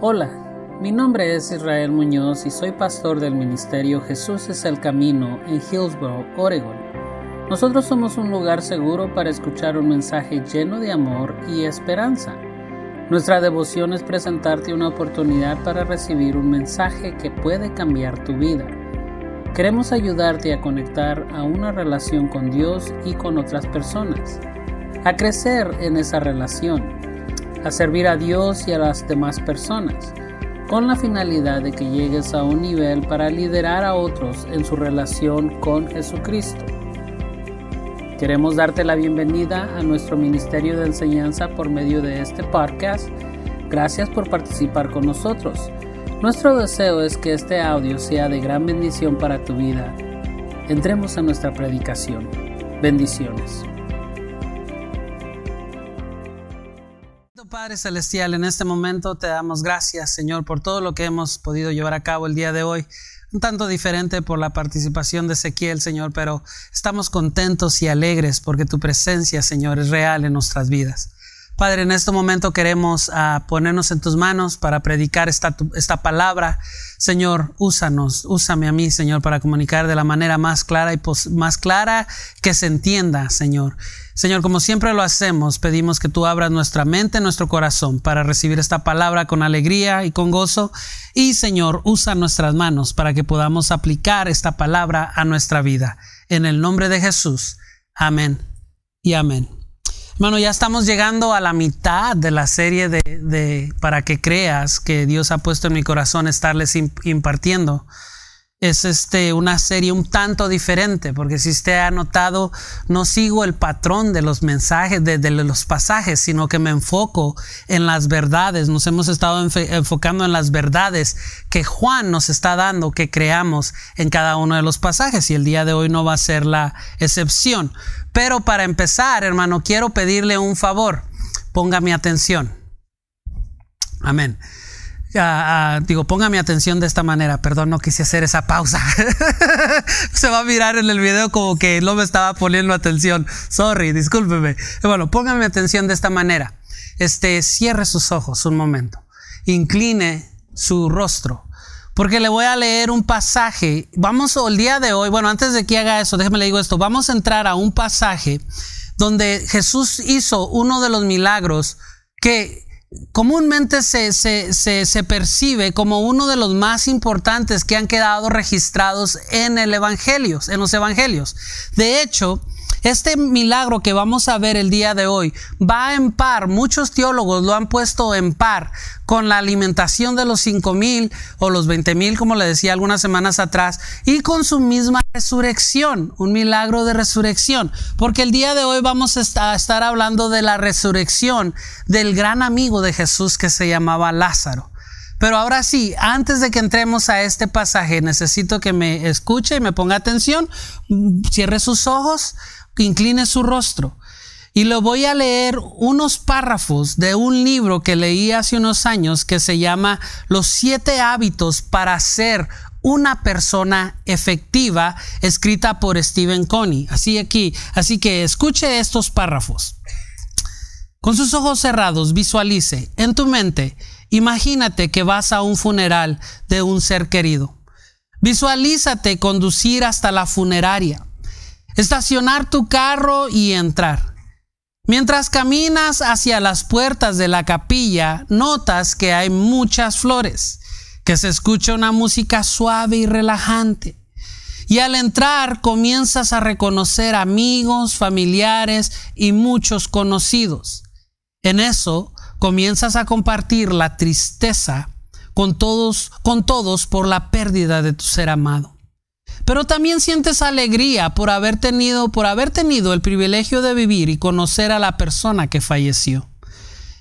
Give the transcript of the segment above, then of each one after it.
Hola, mi nombre es Israel Muñoz y soy pastor del ministerio Jesús es el Camino en Hillsboro, Oregon. Nosotros somos un lugar seguro para escuchar un mensaje lleno de amor y esperanza. Nuestra devoción es presentarte una oportunidad para recibir un mensaje que puede cambiar tu vida. Queremos ayudarte a conectar a una relación con Dios y con otras personas, a crecer en esa relación a servir a Dios y a las demás personas, con la finalidad de que llegues a un nivel para liderar a otros en su relación con Jesucristo. Queremos darte la bienvenida a nuestro Ministerio de Enseñanza por medio de este podcast. Gracias por participar con nosotros. Nuestro deseo es que este audio sea de gran bendición para tu vida. Entremos a nuestra predicación. Bendiciones. Padre Celestial, en este momento te damos gracias, Señor, por todo lo que hemos podido llevar a cabo el día de hoy. Un tanto diferente por la participación de Ezequiel, Señor, pero estamos contentos y alegres porque tu presencia, Señor, es real en nuestras vidas. Padre, en este momento queremos uh, ponernos en tus manos para predicar esta, esta palabra. Señor, úsanos, úsame a mí, Señor, para comunicar de la manera más clara y más clara que se entienda, Señor. Señor, como siempre lo hacemos, pedimos que tú abras nuestra mente, nuestro corazón para recibir esta palabra con alegría y con gozo. Y Señor, usa nuestras manos para que podamos aplicar esta palabra a nuestra vida. En el nombre de Jesús. Amén y amén. Bueno, ya estamos llegando a la mitad de la serie de, para que creas que Dios ha puesto en mi corazón estarles impartiendo es este, una serie un tanto diferente, porque si usted ha notado, no sigo el patrón de los mensajes, de, los pasajes, sino que me enfoco en las verdades. Nos hemos estado enfocando en las verdades que Juan nos está dando, que creamos en cada uno de los pasajes, y el día de hoy no va a ser la excepción. Pero para empezar, hermano, quiero pedirle un favor. Ponga mi atención. Amén digo, ponga mi atención de esta manera. Perdón, no quise hacer esa pausa. Se va a mirar en el video como que no me estaba poniendo atención. Sorry, discúlpeme. Bueno, póngame atención de esta manera. Este, cierre sus ojos un momento. Incline su rostro. Porque le voy a leer un pasaje. Vamos el día de hoy, bueno, antes de que haga eso, déjeme le digo esto. Vamos a entrar a un pasaje donde Jesús hizo uno de los milagros que comúnmente se, se, se, percibe como uno de los más importantes que han quedado registrados en el en los evangelios. De hecho, este milagro que vamos a ver el día de hoy va en par, muchos teólogos lo han puesto en par con la alimentación de los cinco mil o los veinte mil, como le decía algunas semanas atrás, y con su misma resurrección, un milagro de resurrección, porque el día de hoy vamos a estar hablando de la resurrección del gran amigo de Jesús que se llamaba Lázaro. Pero ahora sí, antes de que entremos a este pasaje, necesito que me escuche y me ponga atención, cierre sus ojos, incline su rostro. Y le voy a leer unos párrafos de un libro que leí hace unos años que se llama Los siete hábitos para ser una persona efectiva, escrita por Stephen Coney. Así aquí, así que escuche estos párrafos. Con sus ojos cerrados, visualice en tu mente, imagínate que vas a un funeral de un ser querido. Visualízate conducir hasta la funeraria estacionar tu carro y entrar. Mientras caminas hacia las puertas de la capilla, notas que hay muchas flores, que se escucha una música suave y relajante. Y al entrar comienzas a reconocer amigos, familiares y muchos conocidos. En eso comienzas a compartir la tristeza con todos, con todos por la pérdida de tu ser amado pero también sientes alegría por haber tenido, por haber tenido el privilegio de vivir y conocer a la persona que falleció.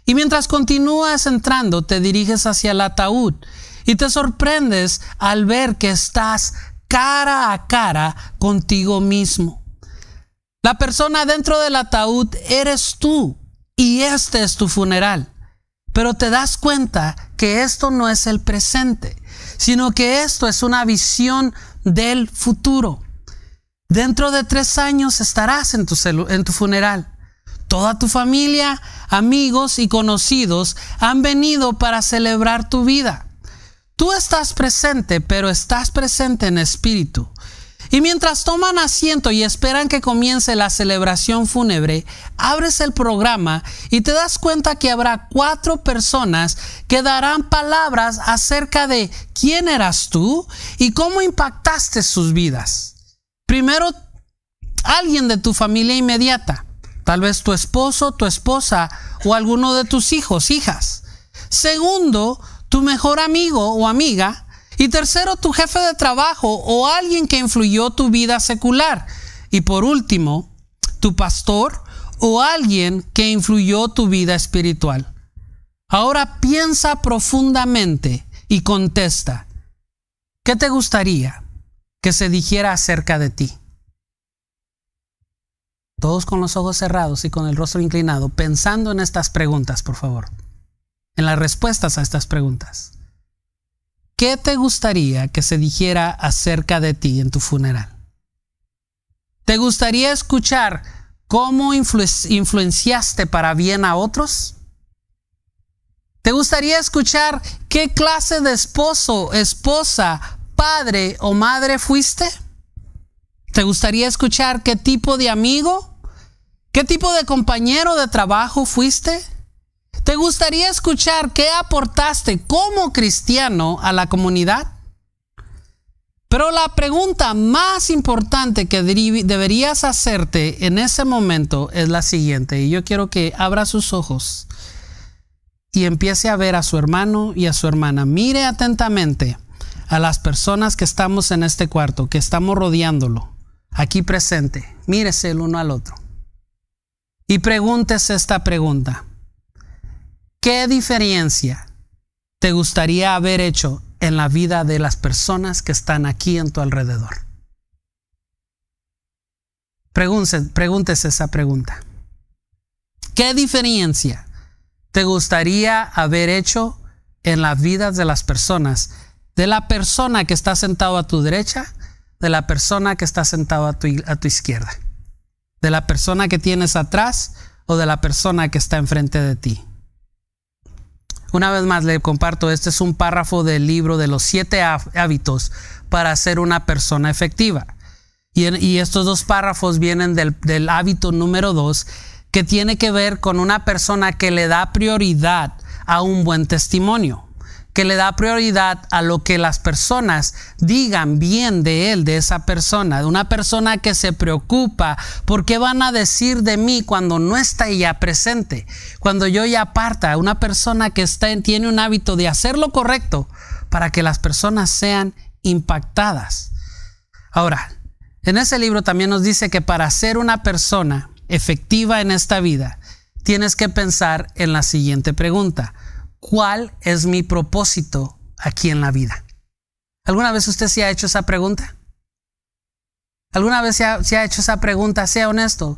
Y mientras continúas entrando, te diriges hacia el ataúd y te sorprendes al ver que estás cara a cara contigo mismo. La persona dentro del ataúd eres tú y este es tu funeral. Pero te das cuenta que esto no es el presente, sino que esto es una visión del futuro. Dentro de tres años estarás en tu, en tu funeral. Toda tu familia, amigos y conocidos han venido para celebrar tu vida. Tú estás presente, pero estás presente en espíritu. Y mientras toman asiento y esperan que comience la celebración fúnebre, abres el programa y te das cuenta que habrá cuatro personas que darán palabras acerca de quién eras tú y cómo impactaste sus vidas. Primero, alguien de tu familia inmediata, tal vez tu esposo, tu esposa o alguno de tus hijos, hijas. Segundo, tu mejor amigo o amiga y tercero, tu jefe de trabajo o alguien que influyó tu vida secular. Y por último, tu pastor o alguien que influyó tu vida espiritual. Ahora piensa profundamente y contesta, ¿qué te gustaría que se dijera acerca de ti? Todos con los ojos cerrados y con el rostro inclinado, pensando en estas preguntas, por favor, en las respuestas a estas preguntas. ¿Qué te gustaría que se dijera acerca de ti en tu funeral? ¿Te gustaría escuchar cómo influenciaste para bien a otros? ¿Te gustaría escuchar qué clase de esposo, esposa, padre o madre fuiste? ¿Te gustaría escuchar qué tipo de amigo? ¿Qué tipo de compañero de trabajo fuiste? ¿Te gustaría escuchar qué aportaste como cristiano a la comunidad? Pero la pregunta más importante que deberías hacerte en ese momento es la siguiente, y yo quiero que abra sus ojos y empiece a ver a su hermano y a su hermana. Mire atentamente a las personas que estamos en este cuarto, que estamos rodeándolo, aquí presente. Mírese el uno al otro. Y pregúntese esta pregunta. ¿Qué diferencia te gustaría haber hecho en la vida de las personas que están aquí en tu alrededor? Pregúntese, esa pregunta. ¿Qué diferencia te gustaría haber hecho en la vida de las personas? De la persona que está sentado a tu derecha, de la persona que está sentado a tu izquierda, de la persona que tienes atrás o de la persona que está enfrente de ti. Una vez más le comparto, este es un párrafo del libro de los siete hábitos para ser una persona efectiva. Y, estos dos párrafos vienen del, del hábito número dos, que tiene que ver con una persona que le da prioridad a un buen testimonio que le da prioridad a lo que las personas digan bien de él, de esa persona, de una persona que se preocupa por qué van a decir de mí cuando no está ella presente, cuando yo ya parta, una persona que está, tiene un hábito de hacer lo correcto para que las personas sean impactadas. Ahora, en ese libro también nos dice que para ser una persona efectiva en esta vida, tienes que pensar en la siguiente pregunta. ¿Cuál es mi propósito aquí en la vida? ¿Alguna vez usted se ha hecho esa pregunta? ¿Alguna vez se ha, hecho esa pregunta? Sea honesto.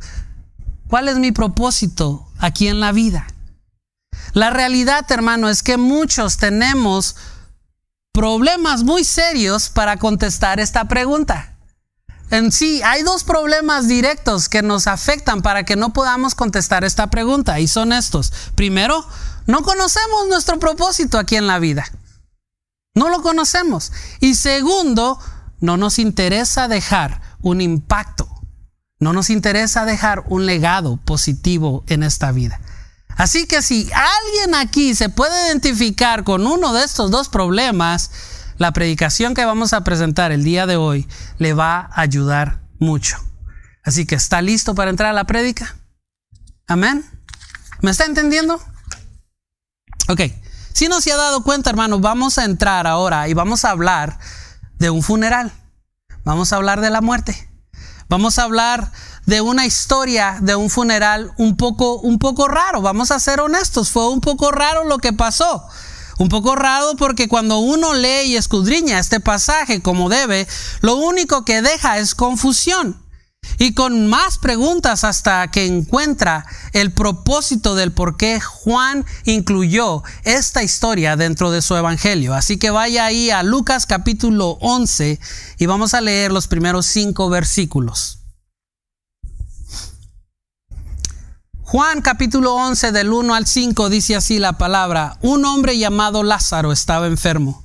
¿Cuál es mi propósito aquí en la vida? La realidad, hermano, es que muchos tenemos problemas muy serios para contestar esta pregunta. En sí, hay dos problemas directos que nos afectan para que no podamos contestar esta pregunta y son estos. Primero, no conocemos nuestro propósito aquí en la vida. No lo conocemos. Y segundo, no nos interesa dejar un impacto. No nos interesa dejar un legado positivo en esta vida. Así que si alguien aquí se puede identificar con uno de estos dos problemas, la predicación que vamos a presentar el día de hoy le va a ayudar mucho. Así que está listo para entrar a la prédica. Amén. ¿Me está entendiendo? Ok, si no se ha dado cuenta, hermano, vamos a entrar ahora y vamos a hablar de un funeral. Vamos a hablar de la muerte. Vamos a hablar de una historia de un funeral un poco, un poco raro. Vamos a ser honestos, fue un poco raro lo que pasó. Un poco raro porque cuando uno lee y escudriña este pasaje como debe, lo único que deja es confusión y con más preguntas hasta que encuentra el propósito del por qué Juan incluyó esta historia dentro de su evangelio. Así que vaya ahí a Lucas capítulo 11 y vamos a leer los primeros cinco versículos. Juan capítulo 11 del 1 al 5 dice así la palabra, un hombre llamado Lázaro estaba enfermo.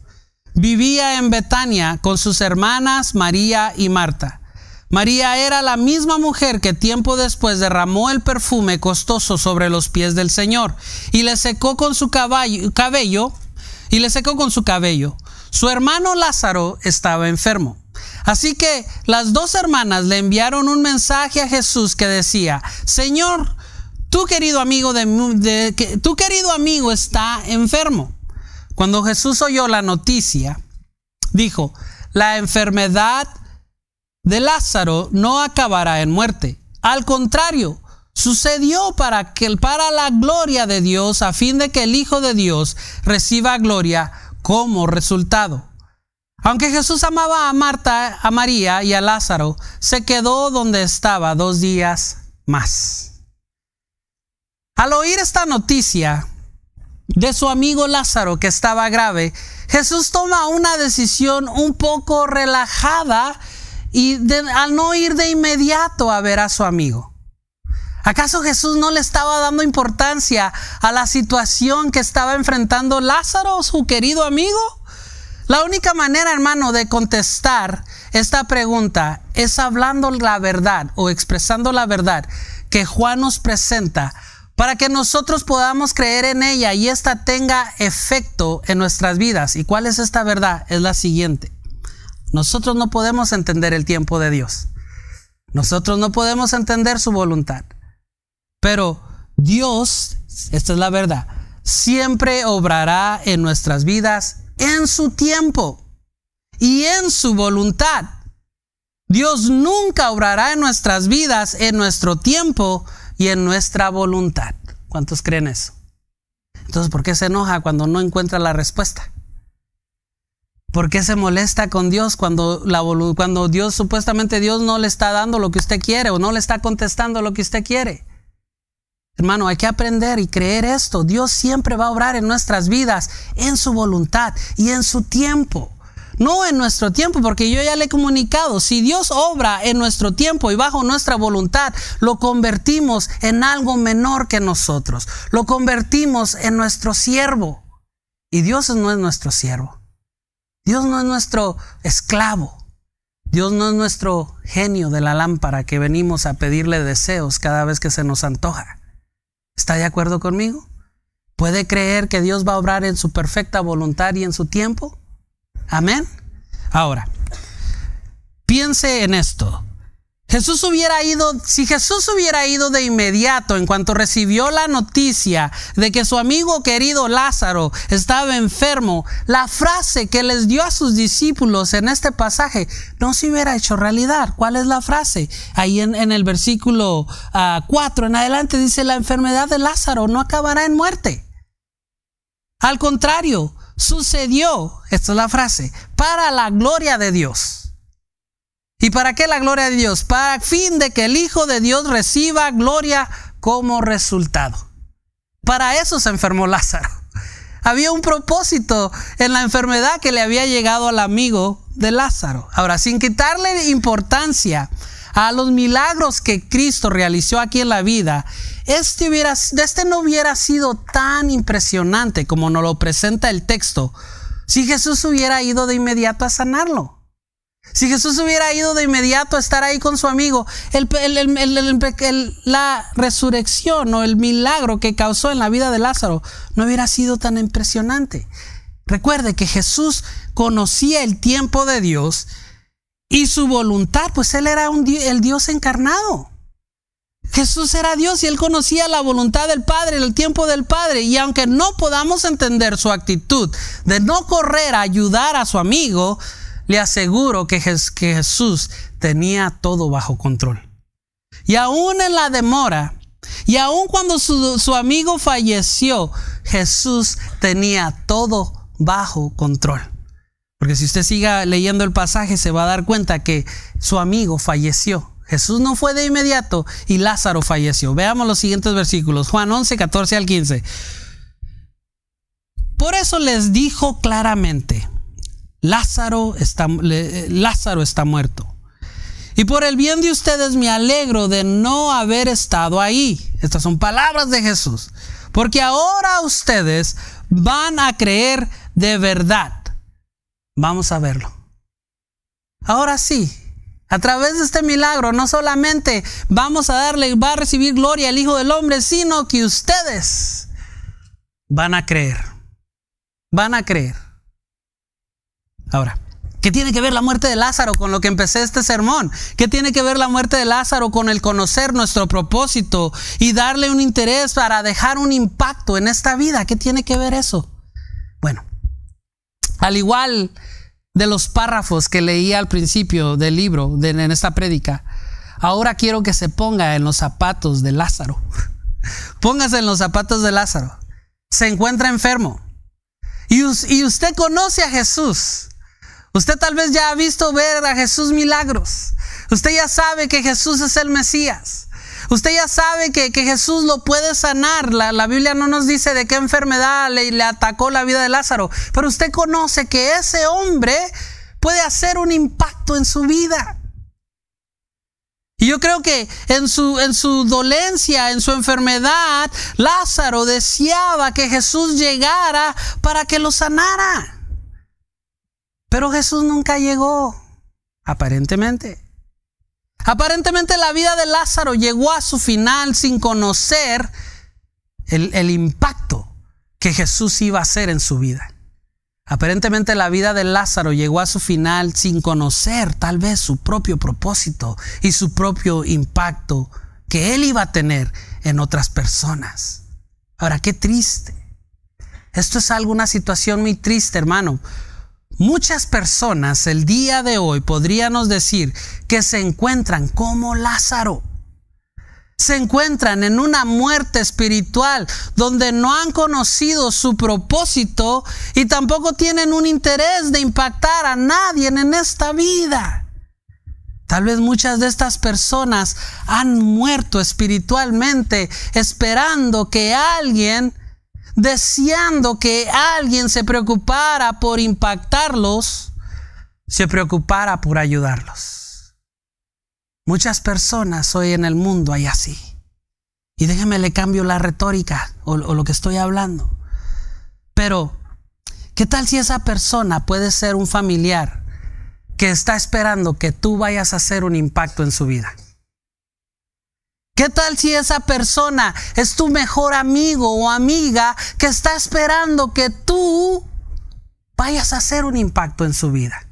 Vivía en Betania con sus hermanas María y Marta. María era la misma mujer que tiempo después derramó el perfume costoso sobre los pies del Señor y le secó con su cabello y le secó con su cabello. Su hermano Lázaro estaba enfermo. Así que las dos hermanas le enviaron un mensaje a Jesús que decía, Señor, tu querido amigo tu querido amigo está enfermo. Cuando Jesús oyó la noticia, dijo, la enfermedad de Lázaro no acabará en muerte. Al contrario, sucedió para que para la gloria de Dios, a fin de que el Hijo de Dios reciba gloria como resultado. Aunque Jesús amaba a Marta, a María y a Lázaro, se quedó donde estaba dos días más. Al oír esta noticia de su amigo Lázaro que estaba grave, Jesús toma una decisión un poco relajada y al no ir de inmediato a ver a su amigo. ¿Acaso Jesús no le estaba dando importancia a la situación que estaba enfrentando Lázaro, su querido amigo? La única manera, hermano, de contestar esta pregunta es hablando la verdad o expresando la verdad que Juan nos presenta para que nosotros podamos creer en ella y ésta tenga efecto en nuestras vidas. ¿Y cuál es esta verdad? Es la siguiente. Nosotros no podemos entender el tiempo de Dios. Nosotros no podemos entender su voluntad. Pero Dios, esta es la verdad, siempre obrará en nuestras vidas en su tiempo y en su voluntad. Dios nunca obrará en nuestras vidas en nuestro tiempo y en nuestra voluntad. ¿Cuántos creen eso? Entonces, ¿por qué se enoja cuando no encuentra la respuesta? ¿Por qué se molesta con Dios cuando, la, cuando Dios, supuestamente Dios no le está dando lo que usted quiere o no le está contestando lo que usted quiere? Hermano, hay que aprender y creer esto. Dios siempre va a obrar en nuestras vidas, en su voluntad y en su tiempo. No en nuestro tiempo, porque yo ya le he comunicado, si Dios obra en nuestro tiempo y bajo nuestra voluntad, lo convertimos en algo menor que nosotros. Lo convertimos en nuestro siervo. Y Dios no es nuestro siervo. Dios no es nuestro esclavo. Dios no es nuestro genio de la lámpara que venimos a pedirle deseos cada vez que se nos antoja. ¿Está de acuerdo conmigo? ¿Puede creer que Dios va a obrar en su perfecta voluntad y en su tiempo? Amén. Ahora, piense en esto. Jesús hubiera ido, si Jesús hubiera ido de inmediato en cuanto recibió la noticia de que su amigo querido Lázaro estaba enfermo, la frase que les dio a sus discípulos en este pasaje no se hubiera hecho realidad. ¿Cuál es la frase? Ahí en, el versículo 4 ah, en adelante dice, la enfermedad de Lázaro no acabará en muerte. Al contrario, sucedió, esta es la frase, para la gloria de Dios. ¿Y para qué la gloria de Dios? Para fin de que el Hijo de Dios reciba gloria como resultado. Para eso se enfermó Lázaro. Había un propósito en la enfermedad que le había llegado al amigo de Lázaro. Ahora, sin quitarle importancia a los milagros que Cristo realizó aquí en la vida, este, este no hubiera sido tan impresionante como nos lo presenta el texto si Jesús hubiera ido de inmediato a sanarlo. Si Jesús hubiera ido de inmediato a estar ahí con su amigo, la resurrección o el milagro que causó en la vida de Lázaro no hubiera sido tan impresionante. Recuerde que Jesús conocía el tiempo de Dios y su voluntad, pues Él era el Dios encarnado. Jesús era Dios y él conocía la voluntad del Padre, el tiempo del Padre. Y aunque no podamos entender su actitud de no correr a ayudar a su amigo, le aseguro que, Jesús tenía todo bajo control. Y aún en la demora, y aún cuando su, amigo falleció, Jesús tenía todo bajo control. Porque si usted siga leyendo el pasaje, se va a dar cuenta que su amigo falleció. Jesús no fue de inmediato y Lázaro falleció. Veamos los siguientes versículos. Juan 11, 14 al 15. Por eso les dijo claramente, Lázaro está, Lázaro está muerto. Y por el bien de ustedes me alegro de no haber estado ahí. Estas son palabras de Jesús. Porque ahora ustedes van a creer de verdad. Vamos a verlo. Ahora sí, a través de este milagro, no solamente vamos a darle, va a recibir gloria al Hijo del Hombre, sino que ustedes van a creer. Van a creer. Ahora, ¿Qué tiene que ver la muerte de Lázaro con lo que empecé este sermón? ¿Qué tiene que ver la muerte de Lázaro con el conocer nuestro propósito y darle un interés para dejar un impacto en esta vida? ¿Qué tiene que ver eso? Bueno, al igual de los párrafos que leí al principio del libro, en esta prédica, ahora quiero que se ponga en los zapatos de Lázaro. Póngase en los zapatos de Lázaro. Se encuentra enfermo. Y usted conoce a Jesús. Usted tal vez ya ha visto ver a Jesús milagros. Usted ya sabe que Jesús es el Mesías. Usted ya sabe que, Jesús lo puede sanar. La, la, Biblia no nos dice de qué enfermedad le, le atacó la vida de Lázaro. Pero usted conoce que ese hombre puede hacer un impacto en su vida. Y yo creo que en su, en su dolencia, en su enfermedad, Lázaro deseaba que Jesús llegara para que lo sanara. Pero Jesús nunca llegó, aparentemente. Aparentemente la vida de Lázaro llegó a su final sin conocer el, impacto que Jesús iba a hacer en su vida. Aparentemente la vida de Lázaro llegó a su final sin conocer tal vez su propio propósito y su propio impacto que él iba a tener en otras personas. Ahora, qué triste. Esto es algo, una situación muy triste, hermano, Muchas personas el día de hoy podríamos decir que se encuentran como Lázaro. Se encuentran en una muerte espiritual donde no han conocido su propósito y tampoco tienen un interés de impactar a nadie en esta vida. Tal vez muchas de estas personas han muerto espiritualmente esperando que alguien deseando que alguien se preocupara por impactarlos, se preocupara por ayudarlos. Muchas personas hoy en el mundo hay así. Y déjeme le cambio la retórica o, o lo que estoy hablando. Pero, ¿qué tal si esa persona puede ser un familiar que está esperando que tú vayas a hacer un impacto en su vida? ¿Qué tal si esa persona es tu mejor amigo o amiga que está esperando que tú vayas a hacer un impacto en su vida?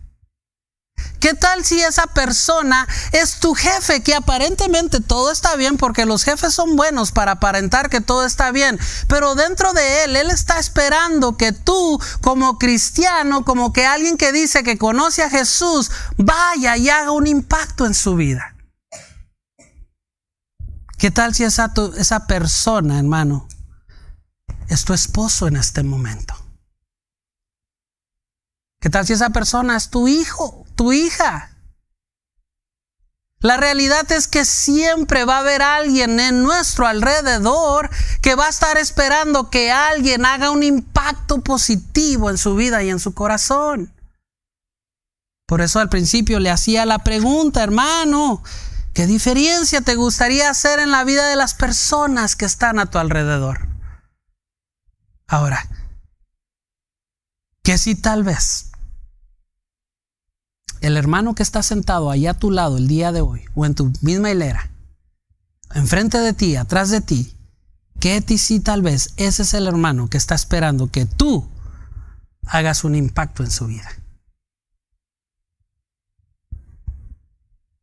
¿Qué tal si esa persona es tu jefe que aparentemente todo está bien porque los jefes son buenos para aparentar que todo está bien, pero dentro de él, él está esperando que tú como cristiano, como que alguien que dice que conoce a Jesús, vaya y haga un impacto en su vida? ¿Qué tal si esa, persona, hermano, es tu esposo en este momento? ¿Qué tal si esa persona es tu hijo, tu hija? La realidad es que siempre va a haber alguien en nuestro alrededor que va a estar esperando que alguien haga un impacto positivo en su vida y en su corazón. Por eso al principio le hacía la pregunta, hermano, ¿Qué diferencia te gustaría hacer en la vida de las personas que están a tu alrededor? Ahora, que si tal vez el hermano que está sentado ahí a tu lado el día de hoy, o en tu misma hilera, enfrente de ti, atrás de ti, que si tal vez ese es el hermano que está esperando que tú hagas un impacto en su vida.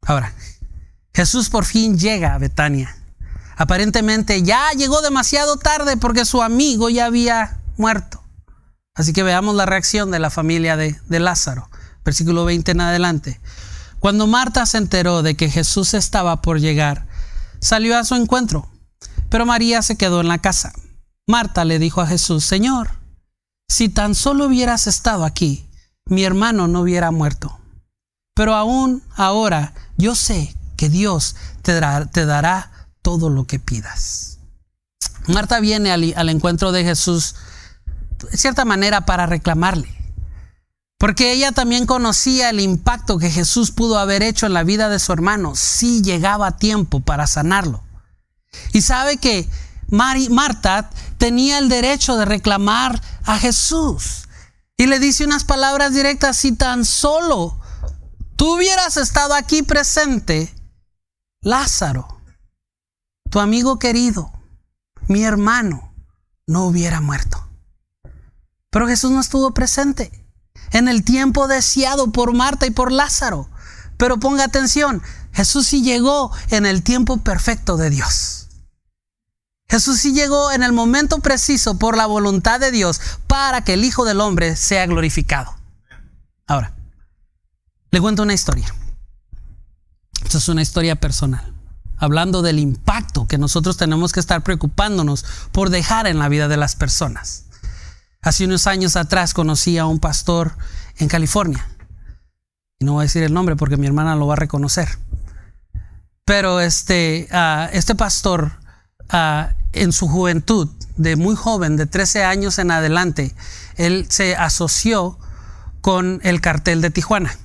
Ahora, Jesús por fin llega a Betania. Aparentemente ya llegó demasiado tarde porque su amigo ya había muerto. Así que veamos la reacción de la familia de, Lázaro. Versículo 20 en adelante. Cuando Marta se enteró de que Jesús estaba por llegar, salió a su encuentro, pero María se quedó en la casa. Marta le dijo a Jesús, Señor, si tan solo hubieras estado aquí, mi hermano no hubiera muerto. Pero aún ahora yo sé que Dios te dará, todo lo que pidas. Marta viene al, encuentro de Jesús de cierta manera para reclamarle. Porque ella también conocía el impacto que Jesús pudo haber hecho en la vida de su hermano si llegaba tiempo para sanarlo. Y sabe que Marta tenía el derecho de reclamar a Jesús. Y le dice unas palabras directas, si tan solo tú hubieras estado aquí presente, Lázaro, tu amigo querido, mi hermano, no hubiera muerto. Pero Jesús no estuvo presente en el tiempo deseado por Marta y por Lázaro. Pero ponga atención, Jesús sí llegó en el tiempo perfecto de Dios. Jesús sí llegó en el momento preciso por la voluntad de Dios para que el Hijo del Hombre sea glorificado. Ahora, le cuento una historia. Esto es una historia personal, hablando del impacto que nosotros tenemos que estar preocupándonos por dejar en la vida de las personas. Hace unos años atrás conocí a un pastor en California. Y no voy a decir el nombre porque mi hermana lo va a reconocer. Pero este, ah, este pastor ah, en su juventud, de muy joven, de 13 años en adelante, él se asoció con el cartel de Tijuana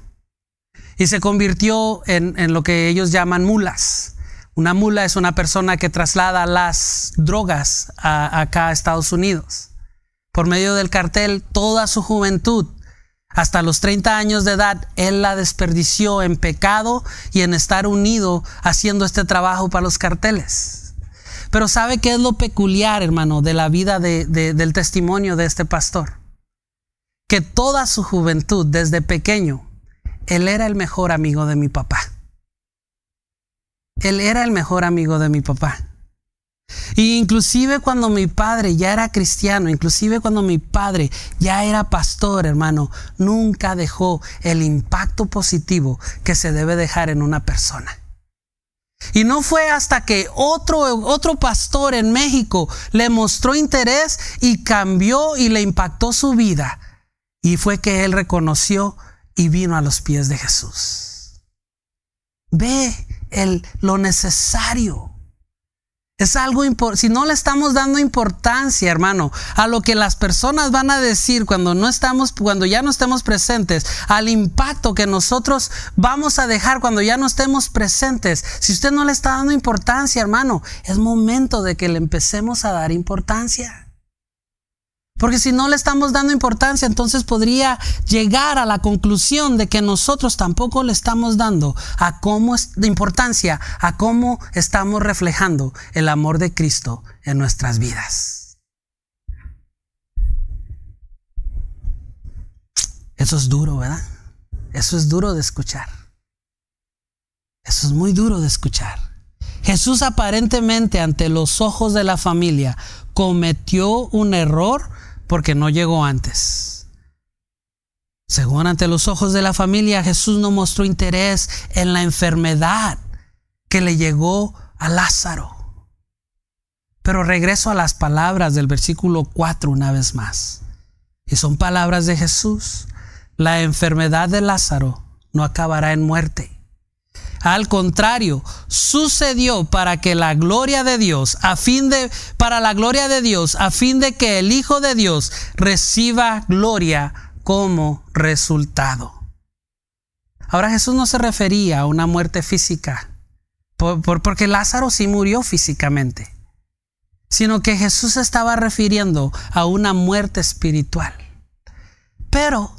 y se convirtió en, lo que ellos llaman mulas. Una mula es una persona que traslada las drogas acá a Estados Unidos por medio del cartel toda su juventud. Hasta los 30 años de edad, él la desperdició en pecado y en estar unido haciendo este trabajo para los carteles. Pero ¿sabe qué es lo peculiar, hermano, de la vida del testimonio de este pastor? Que toda su juventud, desde pequeño, él era el mejor amigo de mi papá. Él era el mejor amigo de mi papá. Y inclusive cuando mi padre ya era cristiano, inclusive cuando mi padre ya era pastor, hermano, nunca dejó el impacto positivo que se debe dejar en una persona. Y no fue hasta que otro, otro pastor en México le mostró interés y cambió y le impactó su vida. Y fue que él reconoció y vino a los pies de Jesús. Ve el, lo necesario es algo si no le estamos dando importancia, hermano, a lo que las personas van a decir cuando no estamos cuando ya no estemos presentes, al impacto que nosotros vamos a dejar cuando ya no estemos presentes. Si usted no le está dando importancia, hermano, es momento de que le empecemos a dar importancia. Porque si no le estamos dando importancia, entonces podría llegar a la conclusión de que nosotros tampoco le estamos dando a cómo es de importancia a cómo estamos reflejando el amor de Cristo en nuestras vidas. Eso es duro, ¿verdad? Eso es duro de escuchar. Eso es muy duro de escuchar. Jesús aparentemente ante los ojos de la familia cometió un error porque no llegó antes. Según ante los ojos de la familia, Jesús no mostró interés en la enfermedad que le llegó a Lázaro. Pero regreso a las palabras del versículo 4 una vez más. Y son palabras de Jesús. La enfermedad de Lázaro no acabará en muerte. Al contrario, sucedió para que la gloria de Dios, a fin de, para la gloria de Dios, a fin de que el Hijo de Dios reciba gloria como resultado. Ahora Jesús no se refería a una muerte física, porque Lázaro sí murió físicamente, sino que Jesús estaba refiriendo a una muerte espiritual. Pero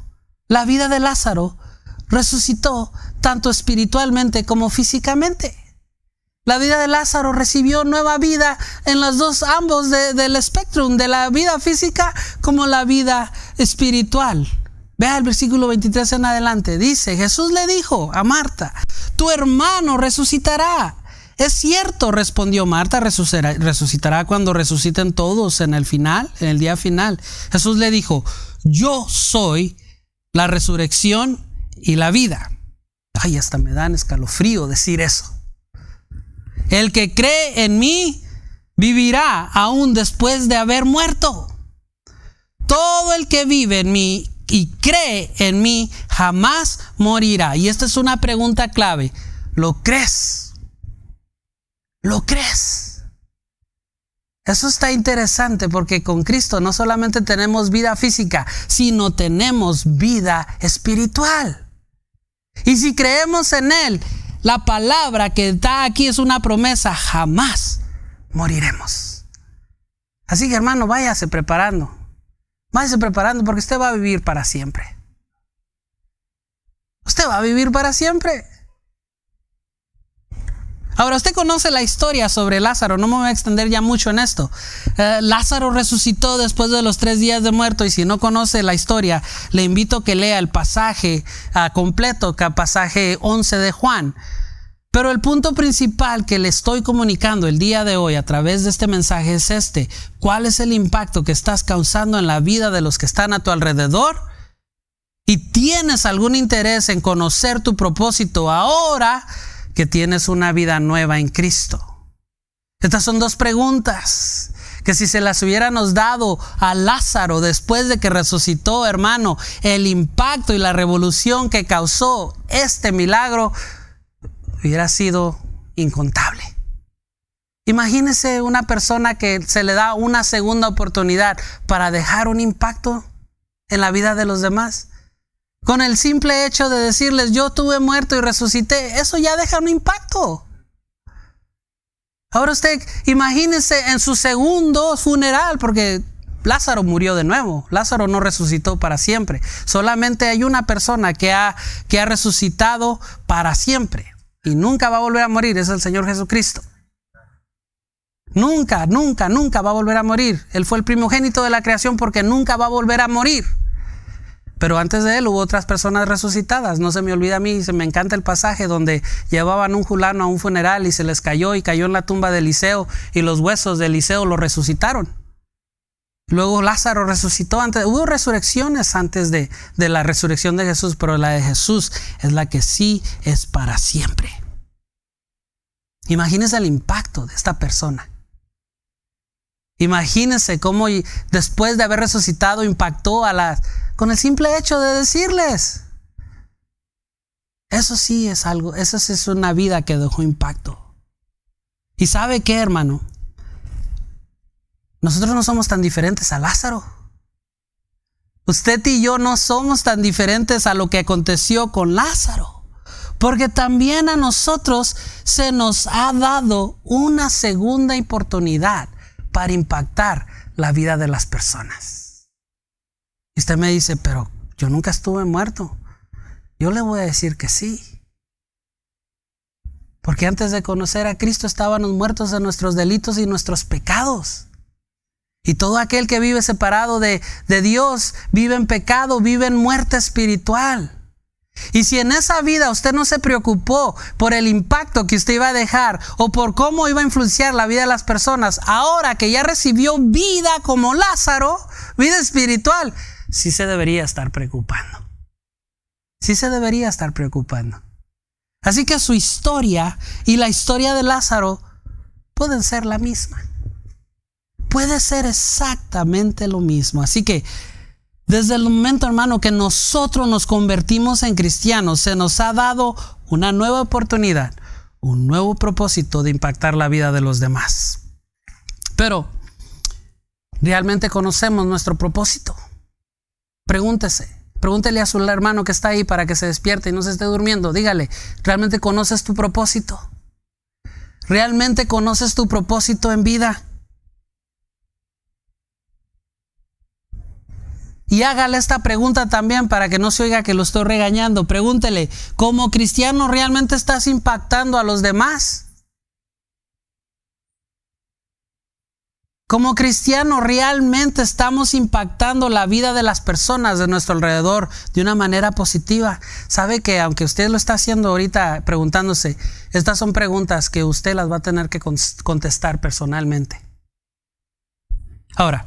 la vida de Lázaro resucitó tanto espiritualmente como físicamente. La vida de Lázaro recibió nueva vida en los dos ambos del espectro, de la vida física como la vida espiritual. Vea el versículo 23 en adelante. Dice, Jesús le dijo a Marta, tu hermano resucitará. Es cierto, respondió Marta, resucitará, resucitará cuando resuciten todos en el final, en el día final. Jesús le dijo, yo soy la resurrección y la vida. Ay, hasta me dan escalofrío decir eso. El que cree en mí vivirá aún después de haber muerto. Todo el que vive en mí y cree en mí jamás morirá. Y esta es una pregunta clave. ¿Lo crees? ¿Lo crees? Eso está interesante porque con Cristo no solamente tenemos vida física, sino tenemos vida espiritual. Y si creemos en Él, la palabra que está aquí es una promesa, jamás moriremos. Así que hermano, váyase preparando. Váyase preparando porque usted va a vivir para siempre. Usted va a vivir para siempre. Ahora, usted conoce la historia sobre Lázaro, no me voy a extender ya mucho en esto. Eh, Lázaro resucitó después de los tres días de muerto y si no conoce la historia, le invito a que lea el pasaje uh, completo, el pasaje 11 de Juan. Pero el punto principal que le estoy comunicando el día de hoy a través de este mensaje es este. ¿Cuál es el impacto que estás causando en la vida de los que están a tu alrededor? Y tienes algún interés en conocer tu propósito ahora que tienes una vida nueva en Cristo. Estas son dos preguntas que si se las hubiéramos dado a Lázaro después de que resucitó, hermano, el impacto y la revolución que causó este milagro hubiera sido incontable. Imagínese una persona que se le da una segunda oportunidad para dejar un impacto en la vida de los demás. Con el simple hecho de decirles, yo tuve muerto y resucité, eso ya deja un impacto. Ahora usted imagínese en su segundo funeral, porque Lázaro murió de nuevo. Lázaro no resucitó para siempre. Solamente hay una persona que ha, que ha resucitado para siempre y nunca va a volver a morir, es el Señor Jesucristo. Nunca, nunca, nunca va a volver a morir. Él fue el primogénito de la creación porque nunca va a volver a morir. Pero antes de él hubo otras personas resucitadas. No se me olvida a mí, se me encanta el pasaje donde llevaban un fulano a un funeral y se les cayó y cayó en la tumba de Eliseo y los huesos de Eliseo lo resucitaron. Luego Lázaro resucitó antes. Hubo resurrecciones antes de, de la resurrección de Jesús, pero la de Jesús es la que sí es para siempre. Imagínense el impacto de esta persona. Imagínense cómo después de haber resucitado impactó a las con el simple hecho de decirles. Eso sí es algo, eso es una vida que dejó impacto. ¿Y sabe qué, hermano? Nosotros no somos tan diferentes a Lázaro. Usted y yo no somos tan diferentes a lo que aconteció con Lázaro. Porque también a nosotros se nos ha dado una segunda oportunidad para impactar la vida de las personas. Y usted me dice, pero yo nunca estuve muerto. Yo le voy a decir que sí. Porque antes de conocer a Cristo estábamos muertos de nuestros delitos y nuestros pecados. Y todo aquel que vive separado de, de, Dios vive en pecado, vive en muerte espiritual. Y si en esa vida usted no se preocupó por el impacto que usted iba a dejar o por cómo iba a influenciar la vida de las personas, ahora que ya recibió vida como Lázaro, vida espiritual, sí se debería estar preocupando. Sí se debería estar preocupando. Así que su historia y la historia de Lázaro pueden ser la misma. Puede ser exactamente lo mismo. Así que desde el momento, hermano, que nosotros nos convertimos en cristianos, se nos ha dado una nueva oportunidad, un nuevo propósito de impactar la vida de los demás. Pero, ¿realmente conocemos nuestro propósito? Pregúntese, pregúntele a su hermano que está ahí para que se despierte y no se esté durmiendo. Dígale, ¿realmente conoces tu propósito? ¿Realmente conoces tu propósito en vida? Y hágale esta pregunta también para que no se oiga que lo estoy regañando. Pregúntele, ¿como cristiano realmente estás impactando a los demás? Como cristianos realmente estamos impactando la vida de las personas de nuestro alrededor de una manera positiva. Sabe que aunque usted lo está haciendo ahorita preguntándose, estas son preguntas que usted las va a tener que contestar personalmente. Ahora,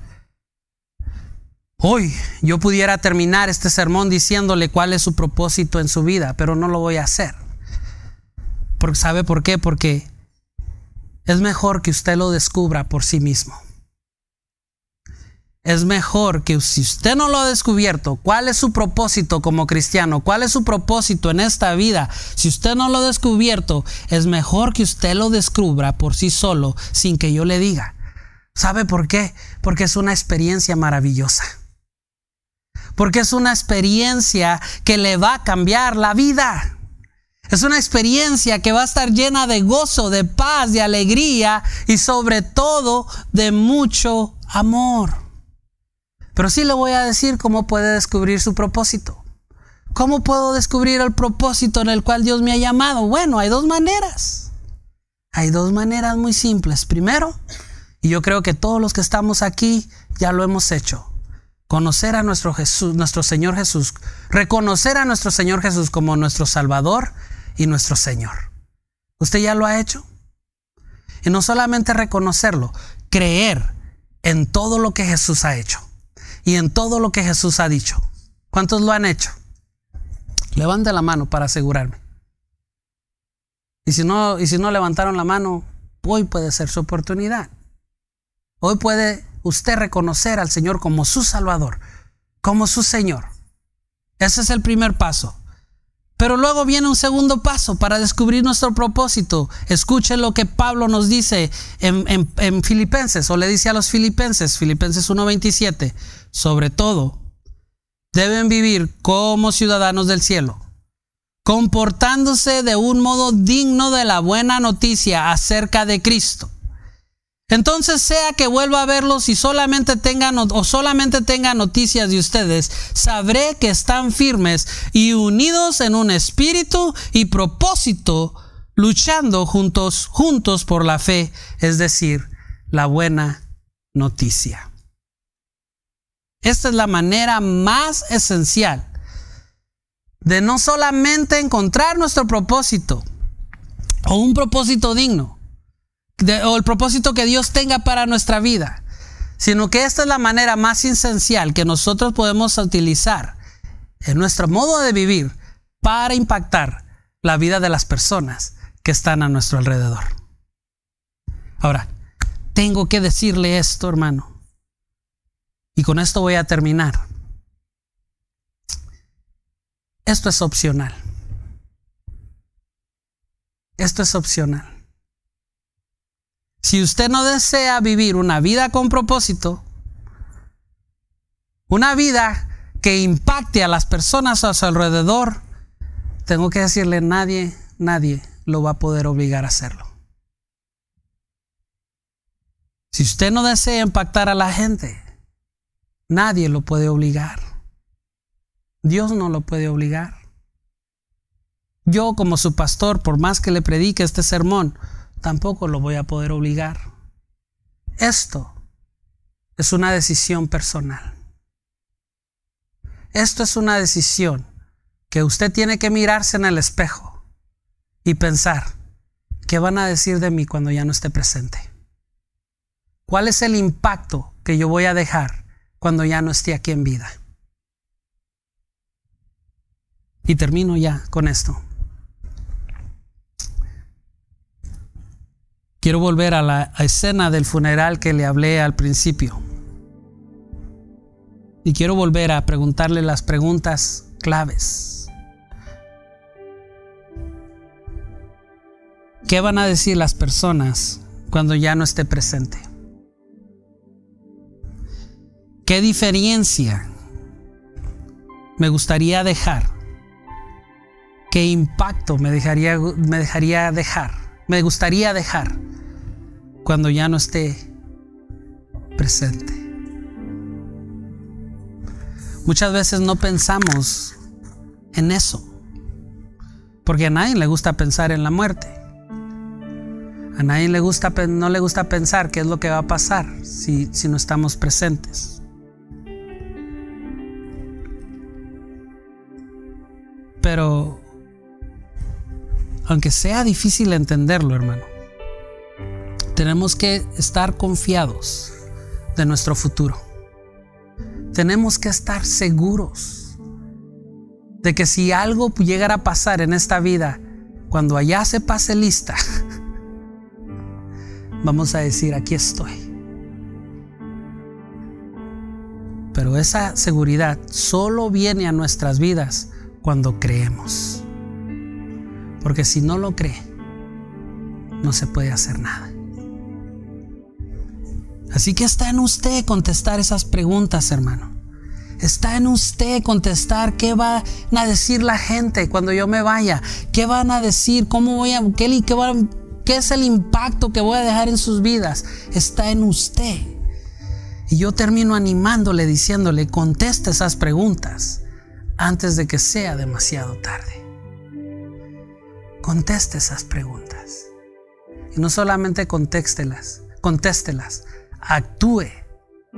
hoy yo pudiera terminar este sermón diciéndole cuál es su propósito en su vida, pero no lo voy a hacer. ¿Sabe por qué? Porque es mejor que usted lo descubra por sí mismo es mejor que si usted no lo ha descubierto, cuál es su propósito como cristiano, cuál es su propósito en esta vida, si usted no lo ha descubierto, es mejor que usted lo descubra por sí solo sin que yo le diga. ¿Sabe por qué? Porque es una experiencia maravillosa. Porque es una experiencia que le va a cambiar la vida. Es una experiencia que va a estar llena de gozo, de paz, de alegría y sobre todo de mucho amor. Pero sí le voy a decir cómo puede descubrir su propósito. ¿Cómo puedo descubrir el propósito en el cual Dios me ha llamado? Bueno, hay dos maneras. Hay dos maneras muy simples. Primero, y yo creo que todos los que estamos aquí ya lo hemos hecho. Conocer a nuestro Jesús, nuestro Señor Jesús, reconocer a nuestro Señor Jesús como nuestro Salvador y nuestro Señor. ¿Usted ya lo ha hecho? Y no solamente reconocerlo, creer en todo lo que Jesús ha hecho y en todo lo que Jesús ha dicho. ¿Cuántos lo han hecho? Levante la mano para asegurarme. Y si no, y si no levantaron la mano, hoy puede ser su oportunidad. Hoy puede usted reconocer al Señor como su Salvador, como su Señor. Ese es el primer paso. Pero luego viene un segundo paso para descubrir nuestro propósito. Escuche lo que Pablo nos dice en, Filipenses, o le dice a los Filipenses, Filipenses 1.27, sobre todo, deben vivir como ciudadanos del cielo, comportándose de un modo digno de la buena noticia acerca de Cristo entonces sea que vuelva a verlos y solamente tengan o solamente tenga noticias de ustedes, sabré que están firmes y unidos en un espíritu y propósito, luchando juntos, juntos por la fe, es decir, la buena noticia. Esta es la manera más esencial de no solamente encontrar nuestro propósito o un propósito digno, o el propósito que Dios tenga para nuestra vida, sino que esta es la manera más esencial que nosotros podemos utilizar en nuestro modo de vivir para impactar la vida de las personas que están a nuestro alrededor. Ahora, tengo que decirle esto, hermano. Y con esto voy a terminar. Esto es opcional. Esto es opcional. Si usted no desea vivir una vida con propósito, una vida que impacte a las personas a su alrededor, tengo que decirle, nadie, nadie lo va a poder obligar a hacerlo. Si usted no desea impactar a la gente, nadie lo puede obligar. Dios no lo puede obligar. Yo como su pastor, por más que le predique este sermón, tampoco lo voy a poder obligar. Esto es una decisión personal. Esto es una decisión que usted tiene que mirarse en el espejo y pensar, ¿qué van a decir de mí cuando ya no esté presente? ¿Cuál es el impacto que yo voy a dejar cuando ya no esté aquí en vida? Y termino ya con esto. Quiero volver a la escena del funeral que le hablé al principio. Y quiero volver a preguntarle las preguntas claves. ¿Qué van a decir las personas cuando ya no esté presente? ¿Qué diferencia me gustaría dejar? ¿Qué impacto me dejaría, me dejaría dejar? Me gustaría dejar cuando ya no esté presente. Muchas veces no pensamos en eso, porque a nadie le gusta pensar en la muerte. A nadie le gusta, no le gusta pensar qué es lo que va a pasar si, si no estamos presentes. Pero, aunque sea difícil entenderlo, hermano, tenemos que estar confiados de nuestro futuro. Tenemos que estar seguros de que si algo llegara a pasar en esta vida, cuando allá se pase lista, vamos a decir, aquí estoy. Pero esa seguridad solo viene a nuestras vidas cuando creemos. Porque si no lo cree, no se puede hacer nada. Así que está en usted contestar esas preguntas, hermano. Está en usted contestar qué van a decir la gente cuando yo me vaya, qué van a decir, cómo voy a, qué, qué, qué es el impacto que voy a dejar en sus vidas. Está en usted. Y yo termino animándole, diciéndole, conteste esas preguntas antes de que sea demasiado tarde. Conteste esas preguntas. Y no solamente contéstelas, contéstelas, actúe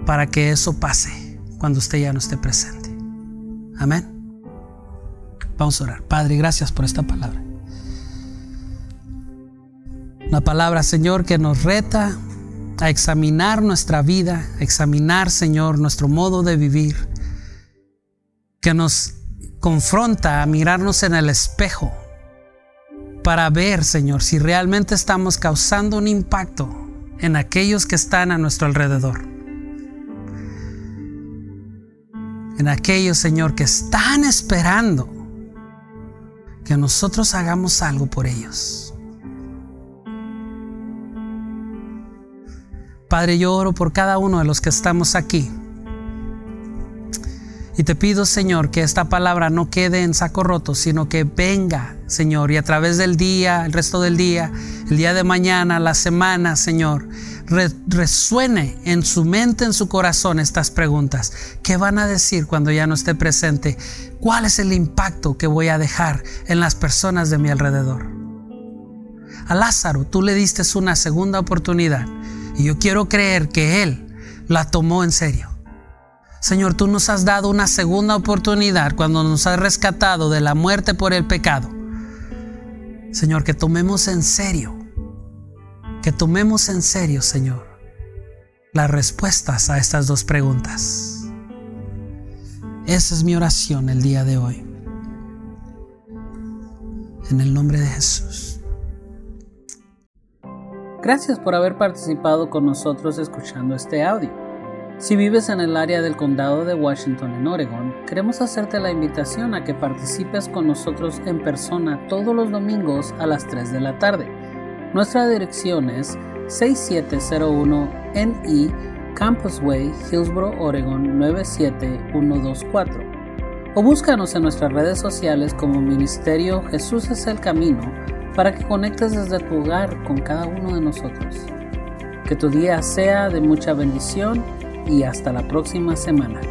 para que eso pase cuando usted ya no esté presente. Amén. Vamos a orar. Padre, gracias por esta palabra. Una palabra, Señor, que nos reta a examinar nuestra vida, examinar, Señor, nuestro modo de vivir, que nos confronta a mirarnos en el espejo para ver, Señor, si realmente estamos causando un impacto en aquellos que están a nuestro alrededor. en aquellos, Señor, que están esperando que nosotros hagamos algo por ellos. Padre, yo oro por cada uno de los que estamos aquí. Y te pido, Señor, que esta palabra no quede en saco roto, sino que venga, Señor, y a través del día, el resto del día, el día de mañana, la semana, Señor, resuene en su mente, en su corazón estas preguntas. ¿Qué van a decir cuando ya no esté presente? ¿Cuál es el impacto que voy a dejar en las personas de mi alrededor? A Lázaro tú le diste una segunda oportunidad y yo quiero creer que él la tomó en serio. Señor, tú nos has dado una segunda oportunidad cuando nos has rescatado de la muerte por el pecado. Señor, que tomemos en serio, que tomemos en serio, Señor, las respuestas a estas dos preguntas. Esa es mi oración el día de hoy. En el nombre de Jesús. Gracias por haber participado con nosotros escuchando este audio. Si vives en el área del condado de Washington en Oregon, queremos hacerte la invitación a que participes con nosotros en persona todos los domingos a las 3 de la tarde. Nuestra dirección es 6701 NE Campus Way, Hillsboro, Oregon 97124. O búscanos en nuestras redes sociales como Ministerio Jesús es el Camino para que conectes desde tu hogar con cada uno de nosotros. Que tu día sea de mucha bendición y hasta la próxima semana.